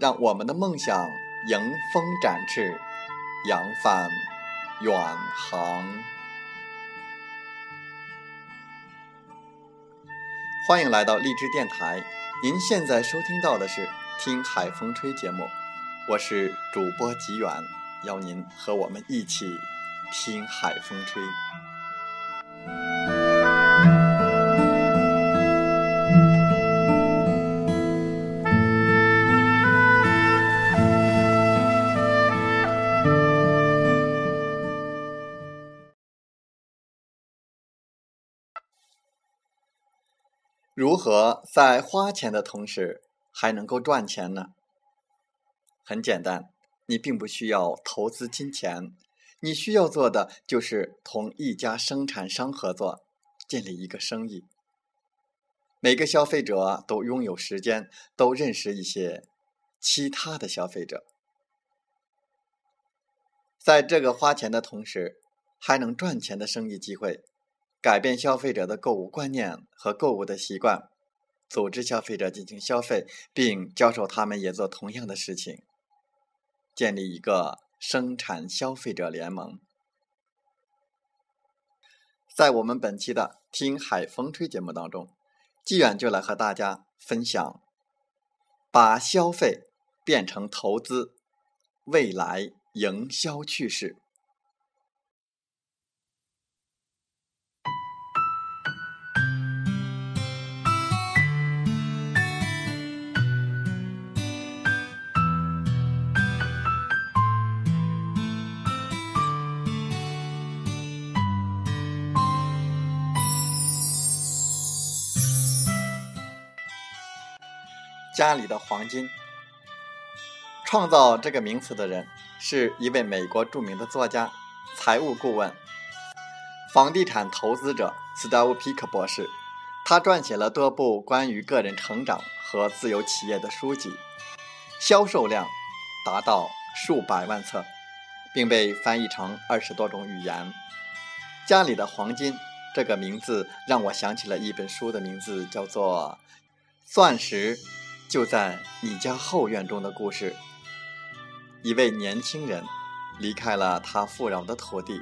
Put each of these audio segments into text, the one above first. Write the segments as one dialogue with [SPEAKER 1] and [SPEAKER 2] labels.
[SPEAKER 1] 让我们的梦想迎风展翅，扬帆远航。欢迎来到励志电台，您现在收听到的是《听海风吹》节目，我是主播吉远，邀您和我们一起听海风吹。如何在花钱的同时还能够赚钱呢？很简单，你并不需要投资金钱，你需要做的就是同一家生产商合作，建立一个生意。每个消费者都拥有时间，都认识一些其他的消费者，在这个花钱的同时还能赚钱的生意机会。改变消费者的购物观念和购物的习惯，组织消费者进行消费，并教授他们也做同样的事情，建立一个生产消费者联盟。在我们本期的《听海风吹》节目当中，纪远就来和大家分享：把消费变成投资，未来营销趋势。家里的黄金。创造这个名词的人是一位美国著名的作家、财务顾问、房地产投资者斯蒂夫·皮克博士。他撰写了多部关于个人成长和自由企业的书籍，销售量达到数百万册，并被翻译成二十多种语言。家里的黄金这个名字让我想起了一本书的名字，叫做《钻石》。就在你家后院中的故事。一位年轻人离开了他富饶的土地，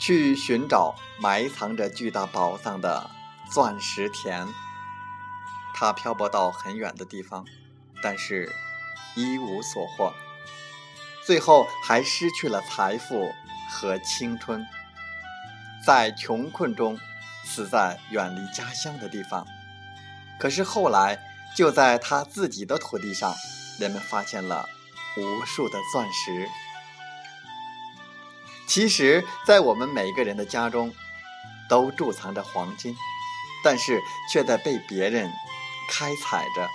[SPEAKER 1] 去寻找埋藏着巨大宝藏的钻石田。他漂泊到很远的地方，但是一无所获，最后还失去了财富和青春，在穷困中死在远离家乡的地方。可是后来。就在他自己的土地上，人们发现了无数的钻石。其实，在我们每个人的家中，都贮藏着黄金，但是却在被别人开采着。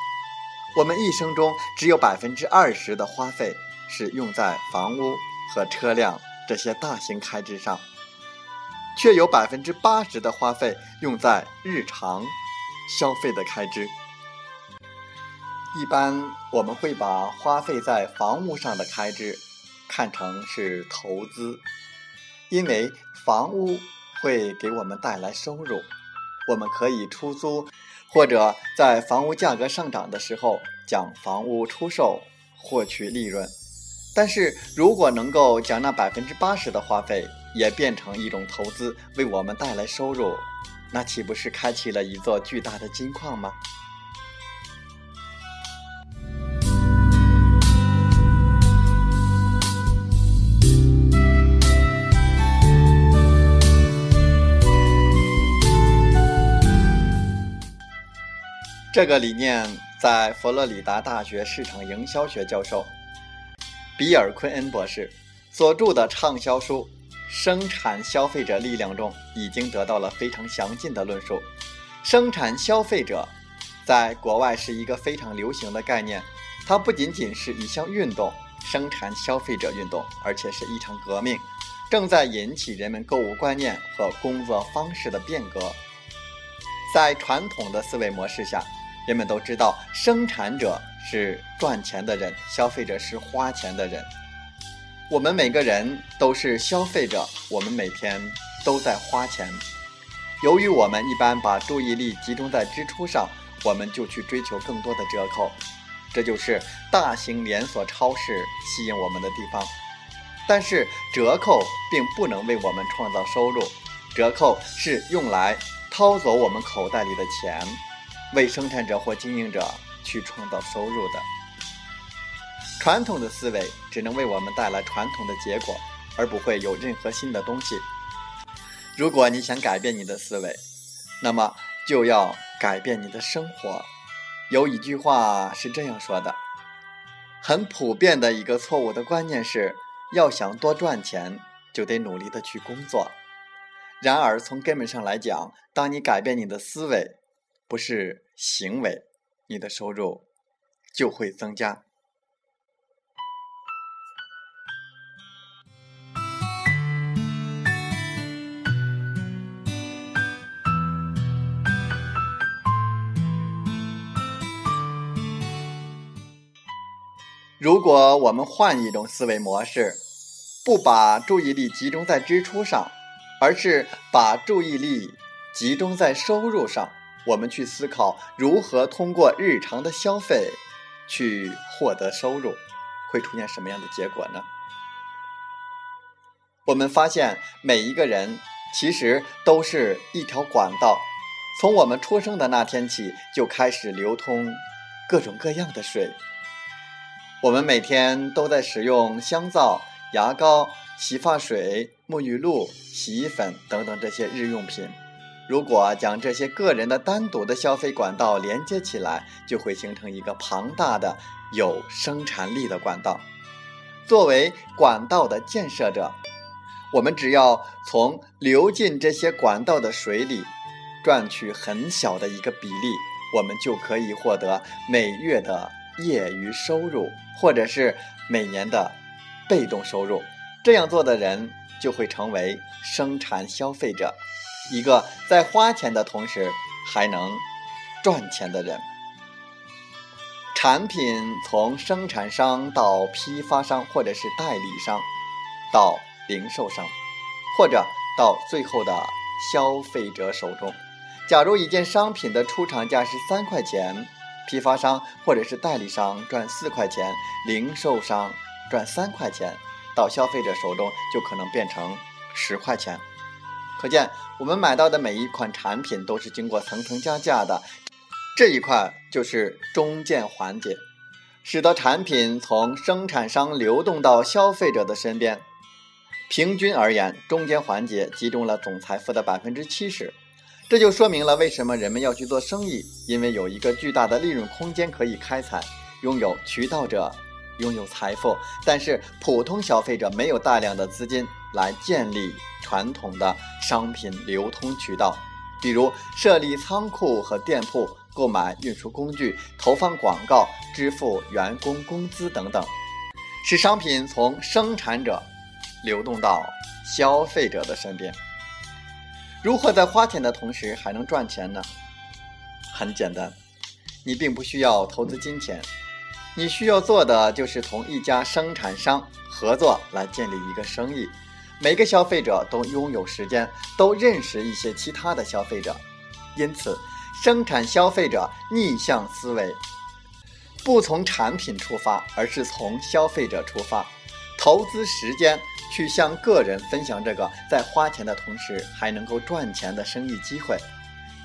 [SPEAKER 1] 我们一生中只有百分之二十的花费是用在房屋和车辆这些大型开支上，却有百分之八十的花费用在日常消费的开支。一般我们会把花费在房屋上的开支看成是投资，因为房屋会给我们带来收入，我们可以出租，或者在房屋价格上涨的时候将房屋出售获取利润。但是如果能够将那百分之八十的花费也变成一种投资，为我们带来收入，那岂不是开启了一座巨大的金矿吗？这个理念在佛罗里达大学市场营销学教授比尔·昆恩博士所著的畅销书《生产消费者力量》中已经得到了非常详尽的论述。生产消费者在国外是一个非常流行的概念，它不仅仅是一项运动——生产消费者运动，而且是一场革命，正在引起人们购物观念和工作方式的变革。在传统的思维模式下，人们都知道生产者是赚钱的人，消费者是花钱的人。我们每个人都是消费者，我们每天都在花钱。由于我们一般把注意力集中在支出上，我们就去追求更多的折扣，这就是大型连锁超市吸引我们的地方。但是折扣并不能为我们创造收入，折扣是用来掏走我们口袋里的钱，为生产者或经营者去创造收入的。传统的思维只能为我们带来传统的结果，而不会有任何新的东西。如果你想改变你的思维，那么就要改变你的生活。有一句话是这样说的：很普遍的一个错误的观念是，要想多赚钱，就得努力的去工作。然而，从根本上来讲，当你改变你的思维，不是行为，你的收入就会增加。如果我们换一种思维模式，不把注意力集中在支出上，而是把注意力集中在收入上，我们去思考如何通过日常的消费去获得收入，会出现什么样的结果呢？我们发现每一个人其实都是一条管道，从我们出生的那天起就开始流通各种各样的水。我们每天都在使用香皂、牙膏、洗发水、沐浴露、洗衣粉等等这些日用品。如果将这些个人的单独的消费管道连接起来，就会形成一个庞大的、有生产力的管道。作为管道的建设者，我们只要从流进这些管道的水里赚取很小的一个比例，我们就可以获得每月的。业余收入，或者是每年的被动收入，这样做的人就会成为生产消费者，一个在花钱的同时还能赚钱的人。产品从生产商到批发商，或者是代理商，到零售商，或者到最后的消费者手中。假如一件商品的出厂价是三块钱。批发商或者是代理商赚四块钱，零售商赚三块钱，到消费者手中就可能变成十块钱。可见，我们买到的每一款产品都是经过层层加价的，这一块就是中间环节，使得产品从生产商流动到消费者的身边。平均而言，中间环节集中了总财富的百分之七十。这就说明了为什么人们要去做生意，因为有一个巨大的利润空间可以开采。拥有渠道者拥有财富，但是普通消费者没有大量的资金来建立传统的商品流通渠道，比如设立仓库和店铺、购买运输工具、投放广告、支付员工工资等等，使商品从生产者流动到消费者的身边。如何在花钱的同时还能赚钱呢？很简单，你并不需要投资金钱，你需要做的就是同一家生产商合作来建立一个生意。每个消费者都拥有时间，都认识一些其他的消费者，因此，生产消费者逆向思维，不从产品出发，而是从消费者出发，投资时间。去向个人分享这个在花钱的同时还能够赚钱的生意机会，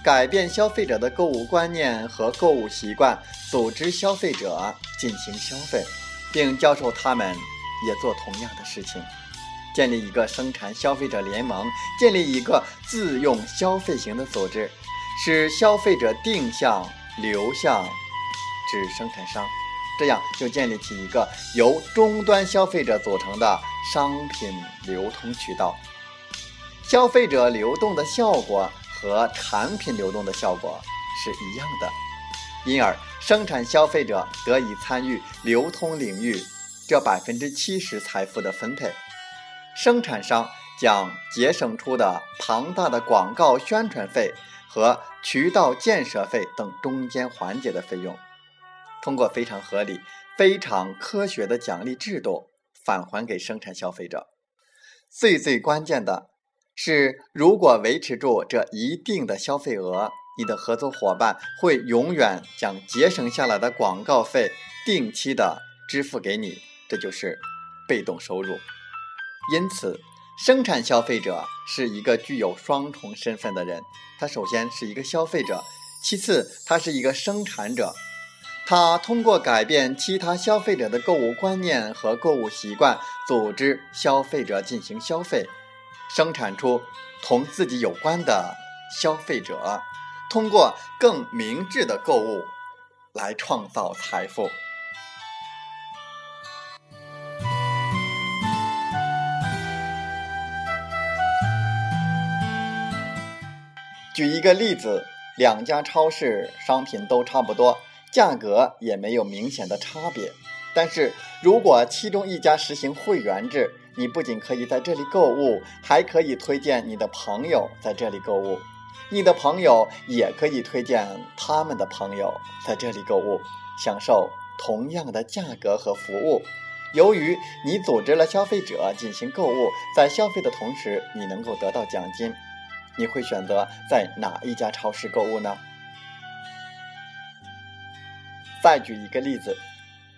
[SPEAKER 1] 改变消费者的购物观念和购物习惯，组织消费者进行消费，并教授他们也做同样的事情，建立一个生产消费者联盟，建立一个自用消费型的组织，使消费者定向流向至生产商，这样就建立起一个由终端消费者组成的商品流通渠道。消费者流动的效果和产品流动的效果是一样的，因而生产消费者得以参与流通领域这百分之七十财富的分配，生产商将节省出的庞大的广告宣传费和渠道建设费等中间环节的费用，通过非常合理、非常科学的奖励制度返还给生产消费者。最最关键的。是，如果维持住这一定的消费额，你的合作伙伴会永远将节省下来的广告费定期的支付给你，这就是被动收入。因此，生产消费者是一个具有双重身份的人，他首先是一个消费者，其次他是一个生产者。他通过改变其他消费者的购物观念和购物习惯，组织消费者进行消费。生产出同自己有关的消费者，通过更明智的购物来创造财富。举一个例子，两家超市商品都差不多，价格也没有明显的差别，但是如果其中一家实行会员制，你不仅可以在这里购物，还可以推荐你的朋友在这里购物，你的朋友也可以推荐他们的朋友在这里购物，享受同样的价格和服务。由于你组织了消费者进行购物，在消费的同时，你能够得到奖金。你会选择在哪一家超市购物呢？再举一个例子，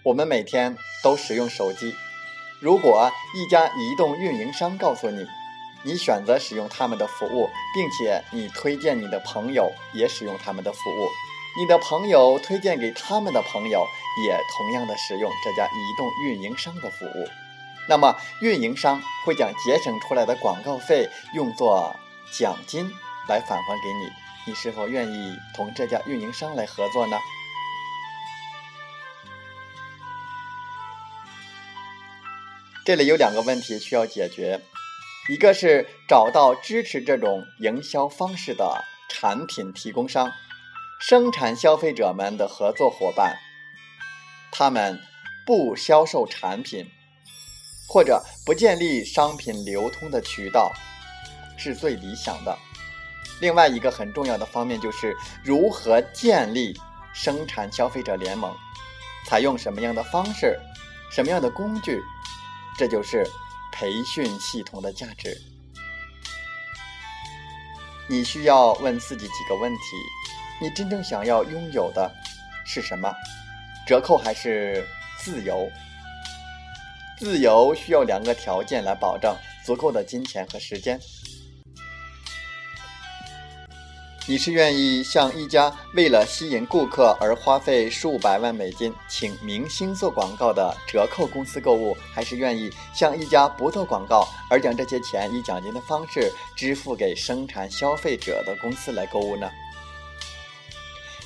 [SPEAKER 1] 我们每天都使用手机。如果一家移动运营商告诉你，你选择使用他们的服务，并且你推荐你的朋友也使用他们的服务，你的朋友推荐给他们的朋友也同样的使用这家移动运营商的服务，那么运营商会将节省出来的广告费用作奖金来返还给你，你是否愿意同这家运营商来合作呢？这里有两个问题需要解决，一个是找到支持这种营销方式的产品提供商、生产消费者们的合作伙伴，他们不销售产品或者不建立商品流通的渠道是最理想的。另外一个很重要的方面就是如何建立生产消费者联盟，采用什么样的方式、什么样的工具。这就是培训系统的价值。你需要问自己几个问题：你真正想要拥有的是什么？折扣还是自由？自由需要两个条件来保证：足够的金钱和时间。你是愿意向一家为了吸引顾客而花费数百万美金请明星做广告的折扣公司购物，还是愿意向一家不做广告而将这些钱以奖金的方式支付给生产消费者的公司来购物呢？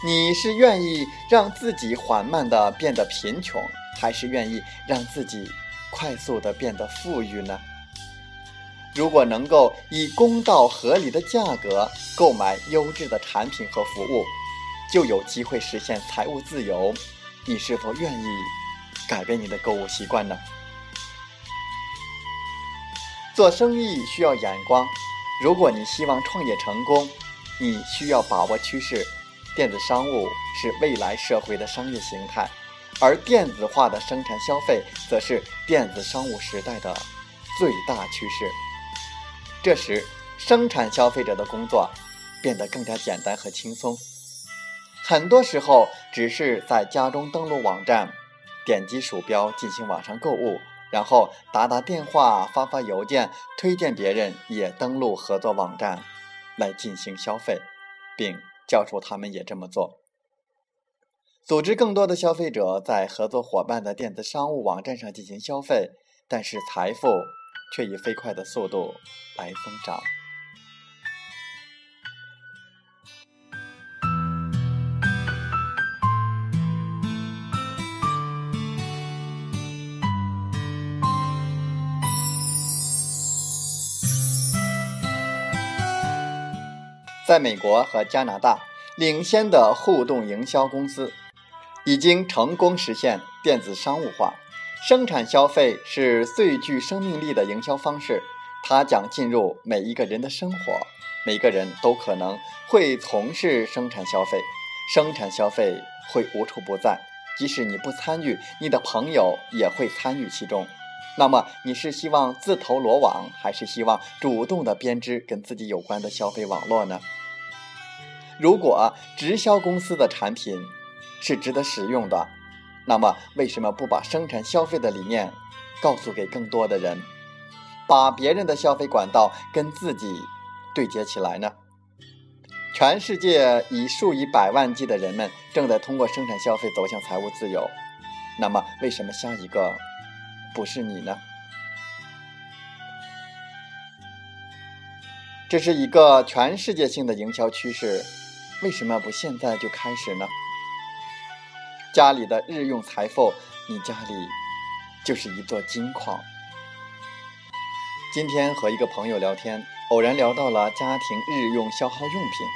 [SPEAKER 1] 你是愿意让自己缓慢地变得贫穷，还是愿意让自己快速地变得富裕呢？如果能够以公道合理的价格购买优质的产品和服务，就有机会实现财务自由。你是否愿意改变你的购物习惯呢？做生意需要眼光。如果你希望创业成功，你需要把握趋势。电子商务是未来社会的商业形态，而电子化的生产消费则是电子商务时代的最大趋势。这时，生产消费者的工作变得更加简单和轻松。很多时候，只是在家中登录网站，点击鼠标进行网上购物，然后打打电话、发发邮件，推荐别人也登录合作网站来进行消费，并教授他们也这么做。组织更多的消费者在合作伙伴的电子商务网站上进行消费，但是财富。却以飞快的速度来增长在美国和加拿大领先的互动营销公司已经成功实现电子商务化。生产消费是最具生命力的营销方式，它将进入每一个人的生活，每个人都可能会从事生产消费，生产消费会无处不在，即使你不参与，你的朋友也会参与其中。那么你是希望自投罗网，还是希望主动的编织跟自己有关的消费网络呢？如果直销公司的产品是值得使用的，那么为什么不把生产消费的理念告诉给更多的人，把别人的消费管道跟自己对接起来呢？全世界以数以百万计的人们正在通过生产消费走向财务自由，那么为什么下一个？不是你呢？这是一个全世界性的营销趋势，为什么不现在就开始呢？家里的日用财富，你家里就是一座金矿。今天和一个朋友聊天，偶然聊到了家庭日用消耗用品，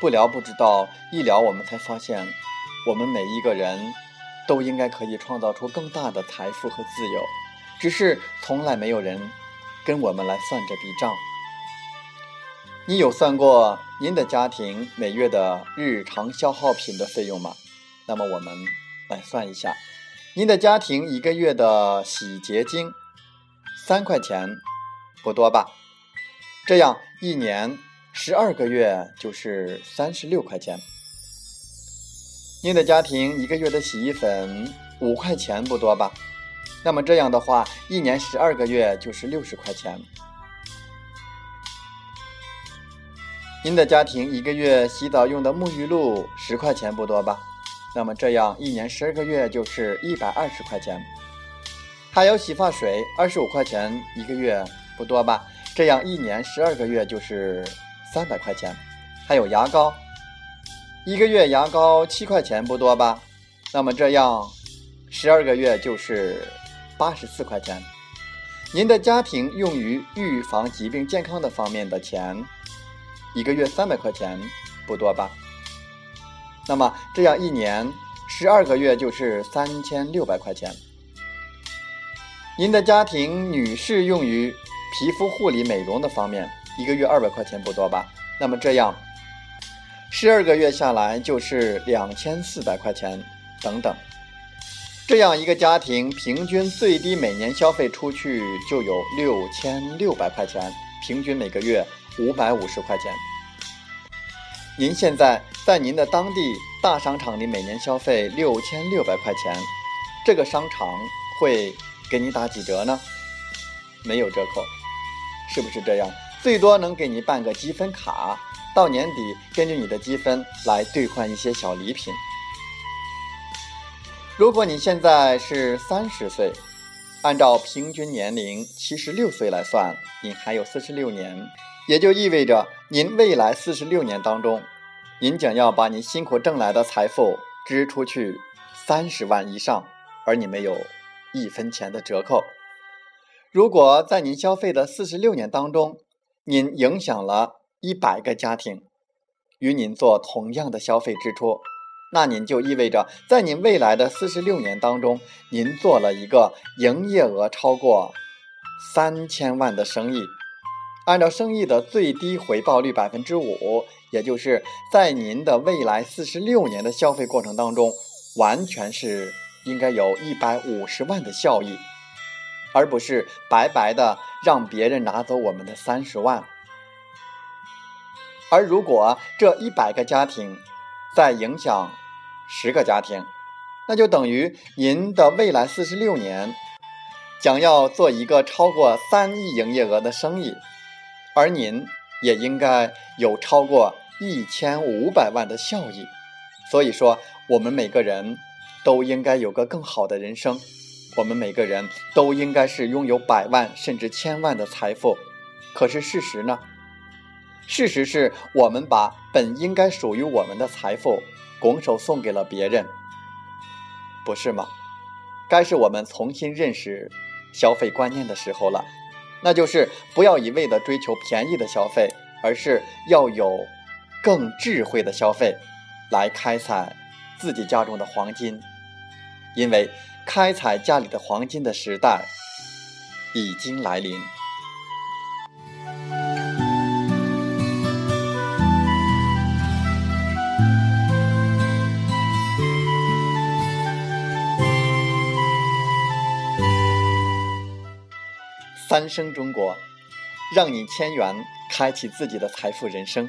[SPEAKER 1] 不聊不知道，一聊我们才发现，我们每一个人。都应该可以创造出更大的财富和自由，只是从来没有人跟我们来算这笔账。你有算过您的家庭每月的日常消耗品的费用吗？那么我们来算一下，您的家庭一个月的洗洁精三块钱，不多吧？这样一年十二个月就是三十六块钱。您的家庭一个月的洗衣粉五块钱不多吧？那么这样的话，一年十二个月就是六十块钱。您的家庭一个月洗澡用的沐浴露十块钱不多吧？那么这样一年十二个月就是一百二十块钱。还有洗发水二十五块钱一个月不多吧？这样一年十二个月就是三百块钱。还有牙膏。一个月牙膏七块钱不多吧？那么这样，十二个月就是八十四块钱。您的家庭用于预防疾病健康的方面的钱，一个月三百块钱不多吧？那么这样一年十二个月就是三千六百块钱。您的家庭女士用于皮肤护理美容的方面，一个月二百块钱不多吧？那么这样。十二个月下来就是两千四百块钱，等等，这样一个家庭平均最低每年消费出去就有六千六百块钱，平均每个月五百五十块钱。您现在在您的当地大商场里每年消费六千六百块钱，这个商场会给你打几折呢？没有折扣，是不是这样？最多能给你办个积分卡。到年底，根据你的积分来兑换一些小礼品。如果你现在是三十岁，按照平均年龄七十六岁来算，你还有四十六年，也就意味着您未来四十六年当中，您将要把您辛苦挣来的财富支出去三十万以上，而你没有一分钱的折扣。如果在您消费的四十六年当中，您影响了。一百个家庭与您做同样的消费支出，那您就意味着在您未来的四十六年当中，您做了一个营业额超过三千万的生意。按照生意的最低回报率百分之五，也就是在您的未来四十六年的消费过程当中，完全是应该有一百五十万的效益，而不是白白的让别人拿走我们的三十万。而如果这一百个家庭再影响十个家庭，那就等于您的未来四十六年将要做一个超过三亿营业额的生意，而您也应该有超过一千五百万的效益。所以说，我们每个人都应该有个更好的人生，我们每个人都应该是拥有百万甚至千万的财富。可是事实呢？事实是我们把本应该属于我们的财富拱手送给了别人，不是吗？该是我们重新认识消费观念的时候了，那就是不要一味的追求便宜的消费，而是要有更智慧的消费，来开采自己家中的黄金，因为开采家里的黄金的时代已经来临。三生中国，让你千元开启自己的财富人生。